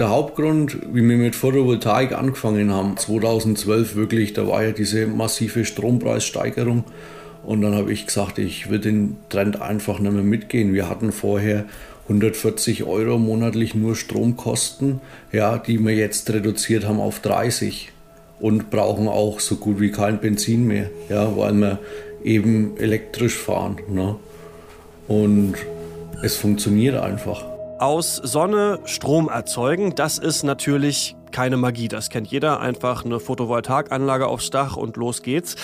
Der Hauptgrund, wie wir mit Photovoltaik angefangen haben, 2012 wirklich, da war ja diese massive Strompreissteigerung. Und dann habe ich gesagt, ich will den Trend einfach nicht mehr mitgehen. Wir hatten vorher 140 Euro monatlich nur Stromkosten, ja, die wir jetzt reduziert haben auf 30 und brauchen auch so gut wie kein Benzin mehr, ja, weil wir eben elektrisch fahren. Ne? Und es funktioniert einfach. Aus Sonne Strom erzeugen, das ist natürlich keine Magie. Das kennt jeder. Einfach eine Photovoltaikanlage aufs Dach und los geht's.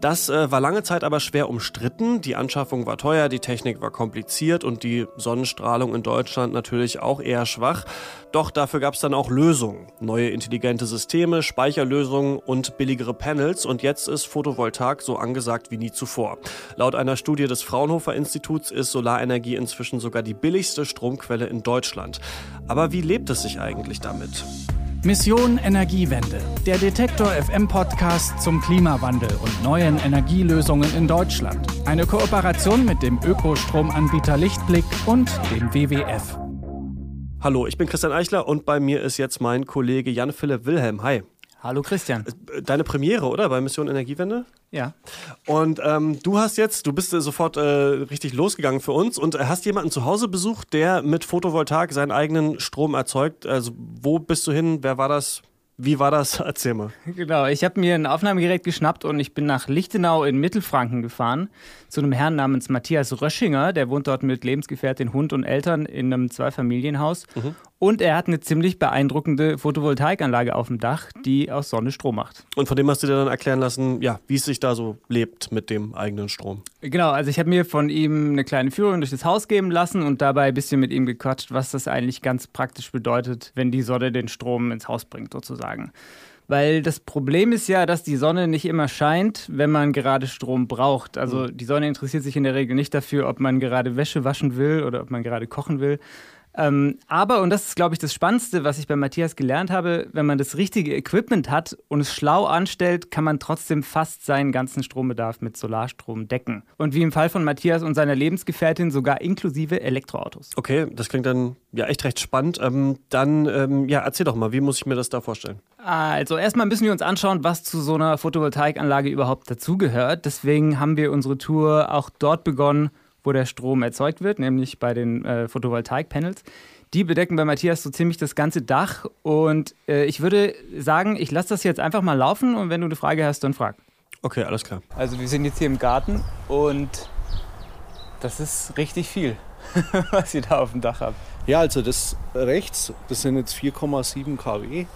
Das äh, war lange Zeit aber schwer umstritten. Die Anschaffung war teuer, die Technik war kompliziert und die Sonnenstrahlung in Deutschland natürlich auch eher schwach. Doch dafür gab es dann auch Lösungen. Neue intelligente Systeme, Speicherlösungen und billigere Panels. Und jetzt ist Photovoltaik so angesagt wie nie zuvor. Laut einer Studie des Fraunhofer Instituts ist Solarenergie inzwischen sogar die billigste Stromquelle in Deutschland. Aber wie lebt es sich eigentlich damit? Mission Energiewende, der Detektor FM Podcast zum Klimawandel und neuen Energielösungen in Deutschland. Eine Kooperation mit dem Ökostromanbieter Lichtblick und dem WWF. Hallo, ich bin Christian Eichler und bei mir ist jetzt mein Kollege Jan-Philipp Wilhelm. Hi. Hallo Christian. Äh, deine Premiere, oder? Bei Mission Energiewende? Ja. Und ähm, du hast jetzt, du bist äh, sofort äh, richtig losgegangen für uns und hast jemanden zu Hause besucht, der mit Photovoltaik seinen eigenen Strom erzeugt. Also wo bist du hin? Wer war das? Wie war das? Erzähl mal. Genau, ich habe mir ein Aufnahmegerät geschnappt und ich bin nach Lichtenau in Mittelfranken gefahren zu einem Herrn namens Matthias Röschinger. Der wohnt dort mit Lebensgefährtin, Hund und Eltern in einem Zweifamilienhaus. Mhm. Und er hat eine ziemlich beeindruckende Photovoltaikanlage auf dem Dach, die aus Sonne Strom macht. Und von dem hast du dir dann erklären lassen, ja, wie es sich da so lebt mit dem eigenen Strom. Genau, also ich habe mir von ihm eine kleine Führung durch das Haus geben lassen und dabei ein bisschen mit ihm gequatscht, was das eigentlich ganz praktisch bedeutet, wenn die Sonne den Strom ins Haus bringt, sozusagen. Weil das Problem ist ja, dass die Sonne nicht immer scheint, wenn man gerade Strom braucht. Also die Sonne interessiert sich in der Regel nicht dafür, ob man gerade Wäsche waschen will oder ob man gerade kochen will, ähm, aber, und das ist, glaube ich, das Spannendste, was ich bei Matthias gelernt habe, wenn man das richtige Equipment hat und es schlau anstellt, kann man trotzdem fast seinen ganzen Strombedarf mit Solarstrom decken. Und wie im Fall von Matthias und seiner Lebensgefährtin sogar inklusive Elektroautos. Okay, das klingt dann ja echt recht spannend. Ähm, dann, ähm, ja, erzähl doch mal, wie muss ich mir das da vorstellen? Also erstmal müssen wir uns anschauen, was zu so einer Photovoltaikanlage überhaupt dazugehört. Deswegen haben wir unsere Tour auch dort begonnen, wo der Strom erzeugt wird, nämlich bei den äh, Photovoltaik-Panels. Die bedecken bei Matthias so ziemlich das ganze Dach. Und äh, ich würde sagen, ich lasse das jetzt einfach mal laufen und wenn du eine Frage hast, dann frag. Okay, alles klar. Also wir sind jetzt hier im Garten und das ist richtig viel, was ihr da auf dem Dach habt. Ja, also das rechts, das sind jetzt 4,7 kW.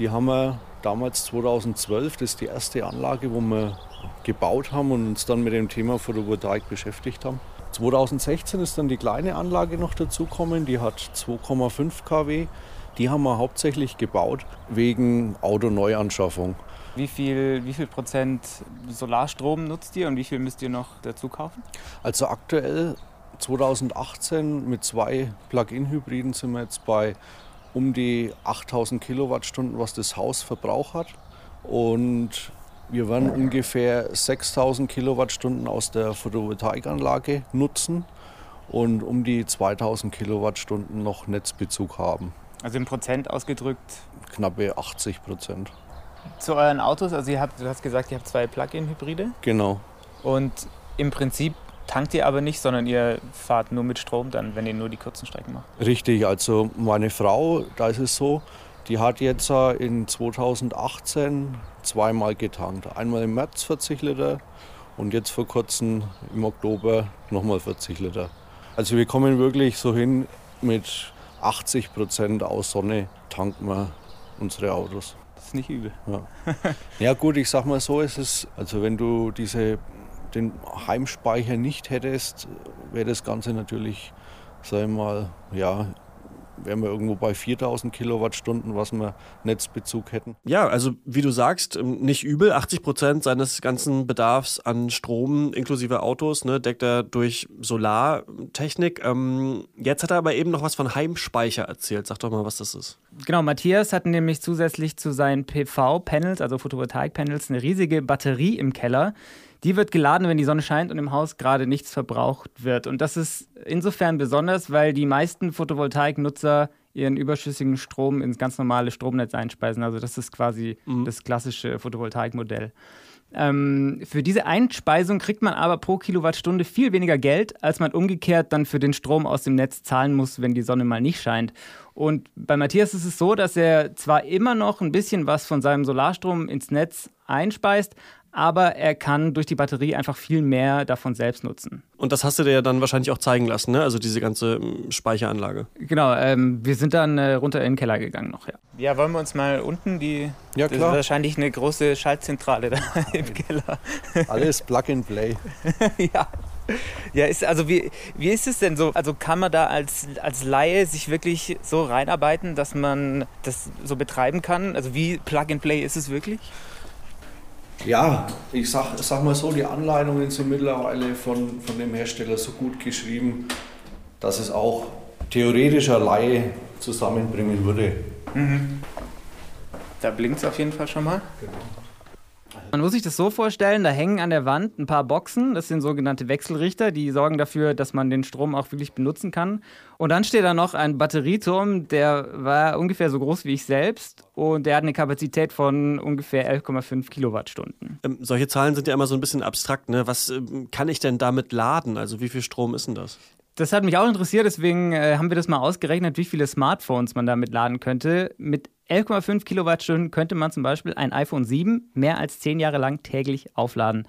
Die haben wir damals 2012, das ist die erste Anlage, wo wir gebaut haben und uns dann mit dem Thema Photovoltaik beschäftigt haben. 2016 ist dann die kleine Anlage noch dazugekommen, die hat 2,5 kW. Die haben wir hauptsächlich gebaut wegen Autoneuanschaffung. Wie viel, wie viel Prozent Solarstrom nutzt ihr und wie viel müsst ihr noch dazu kaufen? Also aktuell 2018 mit zwei Plug-in-Hybriden sind wir jetzt bei um die 8000 Kilowattstunden, was das Haus Verbrauch hat. Und wir werden ungefähr 6000 Kilowattstunden aus der Photovoltaikanlage nutzen und um die 2000 Kilowattstunden noch Netzbezug haben. Also in Prozent ausgedrückt? Knappe 80 Prozent. Zu euren Autos, also ihr habt, du hast gesagt, ihr habt zwei Plug-in-Hybride. Genau. Und im Prinzip tankt ihr aber nicht, sondern ihr fahrt nur mit Strom dann, wenn ihr nur die kurzen Strecken macht. Richtig, also meine Frau, da ist es so, die hat jetzt äh, in 2018 zweimal getankt. Einmal im März 40 Liter und jetzt vor kurzem im Oktober nochmal 40 Liter. Also wir kommen wirklich so hin mit 80 Prozent aus Sonne tanken wir unsere Autos. Das ist nicht übel. Ja, ja gut, ich sag mal so ist es. Also wenn du diese, den Heimspeicher nicht hättest, wäre das Ganze natürlich, sag ich mal, ja, wären wir irgendwo bei 4000 Kilowattstunden, was wir Netzbezug hätten. Ja, also wie du sagst, ähm, nicht übel. 80 Prozent seines ganzen Bedarfs an Strom inklusive Autos ne, deckt er durch Solartechnik. Ähm, jetzt hat er aber eben noch was von Heimspeicher erzählt. Sag doch mal, was das ist. Genau, Matthias hat nämlich zusätzlich zu seinen PV-Panels, also Photovoltaik-Panels, eine riesige Batterie im Keller die wird geladen, wenn die Sonne scheint und im Haus gerade nichts verbraucht wird. Und das ist insofern besonders, weil die meisten Photovoltaik-Nutzer ihren überschüssigen Strom ins ganz normale Stromnetz einspeisen. Also das ist quasi mhm. das klassische Photovoltaikmodell. Ähm, für diese Einspeisung kriegt man aber pro Kilowattstunde viel weniger Geld, als man umgekehrt dann für den Strom aus dem Netz zahlen muss, wenn die Sonne mal nicht scheint. Und bei Matthias ist es so, dass er zwar immer noch ein bisschen was von seinem Solarstrom ins Netz einspeist, aber er kann durch die Batterie einfach viel mehr davon selbst nutzen. Und das hast du dir ja dann wahrscheinlich auch zeigen lassen, ne? also diese ganze ähm, Speicheranlage. Genau, ähm, wir sind dann äh, runter in den Keller gegangen noch, ja. Ja, wollen wir uns mal unten die. Ja, klar. wahrscheinlich eine große Schaltzentrale da im Keller. Alles Plug and Play. ja. Ja, ist, also wie, wie ist es denn so? Also kann man da als, als Laie sich wirklich so reinarbeiten, dass man das so betreiben kann? Also wie Plug and Play ist es wirklich? Ja, ich sag, sag mal so, die Anleitungen sind mittlerweile von, von dem Hersteller so gut geschrieben, dass es auch theoretischer Laie zusammenbringen würde. Mhm. Da blinkt es auf jeden Fall schon mal. Genau. Man muss sich das so vorstellen, da hängen an der Wand ein paar Boxen, das sind sogenannte Wechselrichter, die sorgen dafür, dass man den Strom auch wirklich benutzen kann. Und dann steht da noch ein Batterieturm, der war ungefähr so groß wie ich selbst und der hat eine Kapazität von ungefähr 11,5 Kilowattstunden. Ähm, solche Zahlen sind ja immer so ein bisschen abstrakt. Ne? Was ähm, kann ich denn damit laden? Also wie viel Strom ist denn das? Das hat mich auch interessiert, deswegen äh, haben wir das mal ausgerechnet, wie viele Smartphones man damit laden könnte. Mit 11,5 Kilowattstunden könnte man zum Beispiel ein iPhone 7 mehr als zehn Jahre lang täglich aufladen.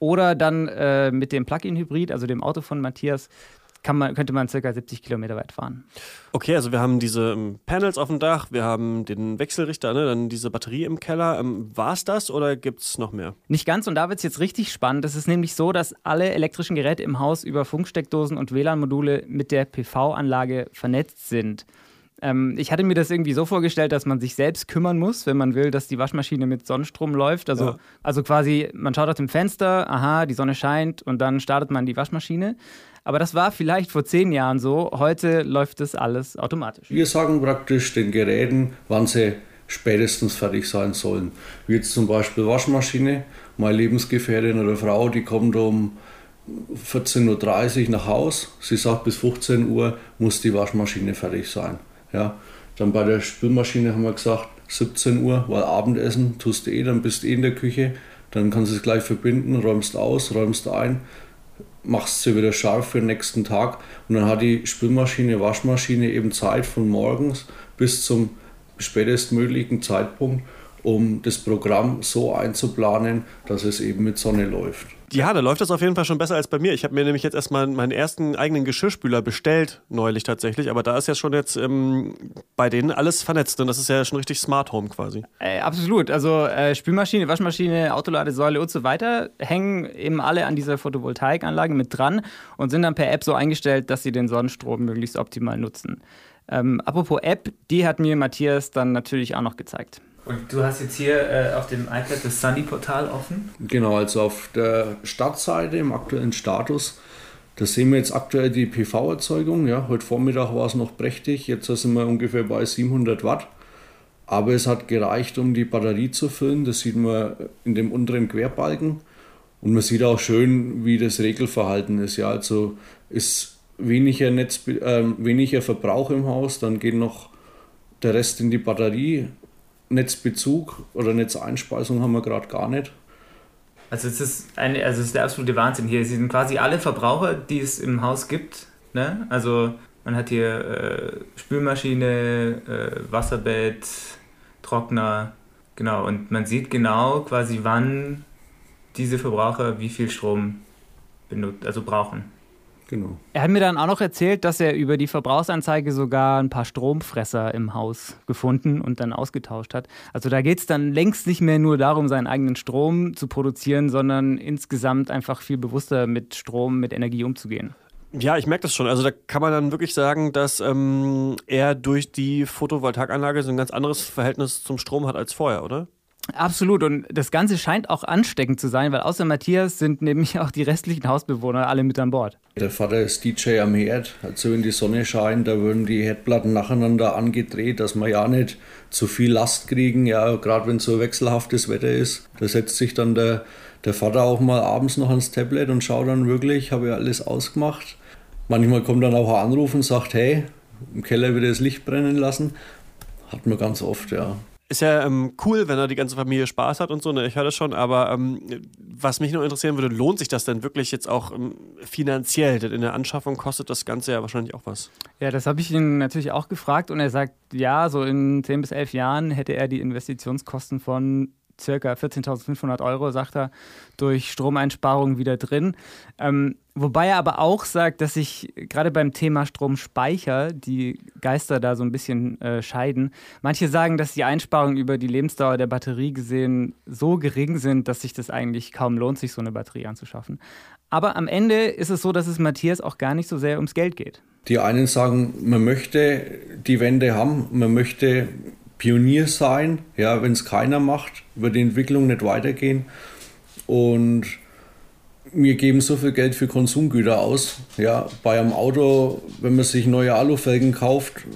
Oder dann äh, mit dem Plug-in-Hybrid, also dem Auto von Matthias, man, könnte man circa 70 Kilometer weit fahren. Okay, also wir haben diese ähm, Panels auf dem Dach, wir haben den Wechselrichter, ne, dann diese Batterie im Keller. Ähm, War es das oder gibt es noch mehr? Nicht ganz und da wird es jetzt richtig spannend. Es ist nämlich so, dass alle elektrischen Geräte im Haus über Funksteckdosen und WLAN-Module mit der PV-Anlage vernetzt sind. Ähm, ich hatte mir das irgendwie so vorgestellt, dass man sich selbst kümmern muss, wenn man will, dass die Waschmaschine mit Sonnenstrom läuft. Also, ja. also quasi, man schaut aus dem Fenster, aha, die Sonne scheint und dann startet man die Waschmaschine. Aber das war vielleicht vor zehn Jahren so. Heute läuft das alles automatisch. Wir sagen praktisch den Geräten, wann sie spätestens fertig sein sollen. Wie jetzt zum Beispiel Waschmaschine. Meine Lebensgefährtin oder Frau, die kommt um 14.30 Uhr nach Haus. Sie sagt, bis 15 Uhr muss die Waschmaschine fertig sein. Ja. Dann bei der Spülmaschine haben wir gesagt, 17 Uhr, weil Abendessen tust du eh, dann bist du eh in der Küche, dann kannst du es gleich verbinden, räumst aus, räumst ein, machst sie wieder scharf für den nächsten Tag und dann hat die Spülmaschine, Waschmaschine eben Zeit von morgens bis zum spätestmöglichen Zeitpunkt, um das Programm so einzuplanen, dass es eben mit Sonne läuft. Ja, da läuft das auf jeden Fall schon besser als bei mir. Ich habe mir nämlich jetzt erstmal meinen ersten eigenen Geschirrspüler bestellt, neulich tatsächlich. Aber da ist ja schon jetzt ähm, bei denen alles vernetzt. Und das ist ja schon richtig Smart Home quasi. Äh, absolut. Also äh, Spülmaschine, Waschmaschine, Autoladesäule und so weiter hängen eben alle an dieser Photovoltaikanlage mit dran und sind dann per App so eingestellt, dass sie den Sonnenstrom möglichst optimal nutzen. Ähm, apropos App, die hat mir Matthias dann natürlich auch noch gezeigt. Und du hast jetzt hier äh, auf dem iPad das Sunny-Portal offen? Genau, also auf der Startseite im aktuellen Status, da sehen wir jetzt aktuell die PV-Erzeugung. Ja, heute Vormittag war es noch prächtig, jetzt sind wir ungefähr bei 700 Watt. Aber es hat gereicht, um die Batterie zu füllen. Das sieht man in dem unteren Querbalken. Und man sieht auch schön, wie das Regelverhalten ist. Ja, also ist weniger, Netz, äh, weniger Verbrauch im Haus, dann geht noch der Rest in die Batterie Netzbezug oder Netzeinspeisung haben wir gerade gar nicht. Also es ist eine, also es ist der absolute Wahnsinn hier. Sie sind quasi alle Verbraucher, die es im Haus gibt. Ne? Also man hat hier äh, Spülmaschine, äh, Wasserbett, Trockner, genau. Und man sieht genau quasi, wann diese Verbraucher wie viel Strom benutzt, also brauchen. Genau. Er hat mir dann auch noch erzählt, dass er über die Verbrauchsanzeige sogar ein paar Stromfresser im Haus gefunden und dann ausgetauscht hat. Also da geht es dann längst nicht mehr nur darum, seinen eigenen Strom zu produzieren, sondern insgesamt einfach viel bewusster mit Strom, mit Energie umzugehen. Ja, ich merke das schon. Also da kann man dann wirklich sagen, dass ähm, er durch die Photovoltaikanlage so ein ganz anderes Verhältnis zum Strom hat als vorher, oder? Absolut. Und das Ganze scheint auch ansteckend zu sein, weil außer Matthias sind nämlich auch die restlichen Hausbewohner alle mit an Bord. Der Vater ist DJ am Herd. Also wenn die Sonne scheint, da würden die Herdplatten nacheinander angedreht, dass wir ja nicht zu viel Last kriegen. Ja, gerade wenn so wechselhaftes Wetter ist. Da setzt sich dann der, der Vater auch mal abends noch ans Tablet und schaut dann wirklich, habe ja alles ausgemacht. Manchmal kommt dann auch ein Anruf und sagt, hey, im Keller wieder das Licht brennen lassen. Hat man ganz oft, ja. Ist ja ähm, cool, wenn er die ganze Familie Spaß hat und so, ne? ich höre das schon, aber ähm, was mich nur interessieren würde, lohnt sich das denn wirklich jetzt auch ähm, finanziell? Denn in der Anschaffung kostet das Ganze ja wahrscheinlich auch was. Ja, das habe ich ihn natürlich auch gefragt und er sagt, ja, so in 10 bis 11 Jahren hätte er die Investitionskosten von circa 14.500 Euro, sagt er, durch Stromeinsparungen wieder drin. Ähm, wobei er aber auch sagt, dass sich gerade beim Thema Stromspeicher die Geister da so ein bisschen äh, scheiden. Manche sagen, dass die Einsparungen über die Lebensdauer der Batterie gesehen so gering sind, dass sich das eigentlich kaum lohnt, sich so eine Batterie anzuschaffen. Aber am Ende ist es so, dass es Matthias auch gar nicht so sehr ums Geld geht. Die einen sagen, man möchte die Wende haben, man möchte Pionier sein, ja, wenn es keiner macht, wird die Entwicklung nicht weitergehen. Und wir geben so viel Geld für Konsumgüter aus. Ja, bei einem Auto, wenn man sich neue Alufelgen kauft,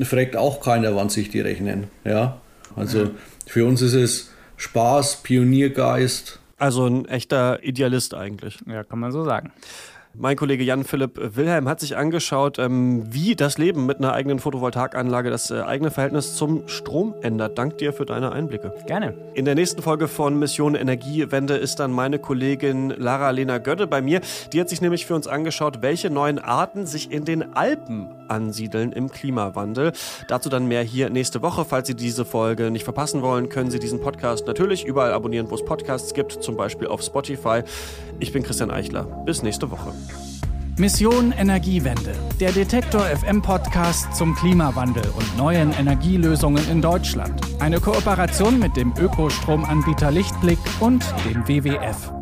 fragt auch keiner, wann sich die rechnen. Ja, also für uns ist es Spaß, Pioniergeist. Also ein echter Idealist eigentlich. Ja, kann man so sagen. Mein Kollege Jan-Philipp Wilhelm hat sich angeschaut, ähm, wie das Leben mit einer eigenen Photovoltaikanlage das äh, eigene Verhältnis zum Strom ändert. Dank dir für deine Einblicke. Gerne. In der nächsten Folge von Mission Energiewende ist dann meine Kollegin Lara-Lena Götte bei mir. Die hat sich nämlich für uns angeschaut, welche neuen Arten sich in den Alpen ansiedeln im Klimawandel. Dazu dann mehr hier nächste Woche. Falls Sie diese Folge nicht verpassen wollen, können Sie diesen Podcast natürlich überall abonnieren, wo es Podcasts gibt, zum Beispiel auf Spotify. Ich bin Christian Eichler. Bis nächste Woche. Mission Energiewende. Der Detektor FM Podcast zum Klimawandel und neuen Energielösungen in Deutschland. Eine Kooperation mit dem Ökostromanbieter Lichtblick und dem WWF.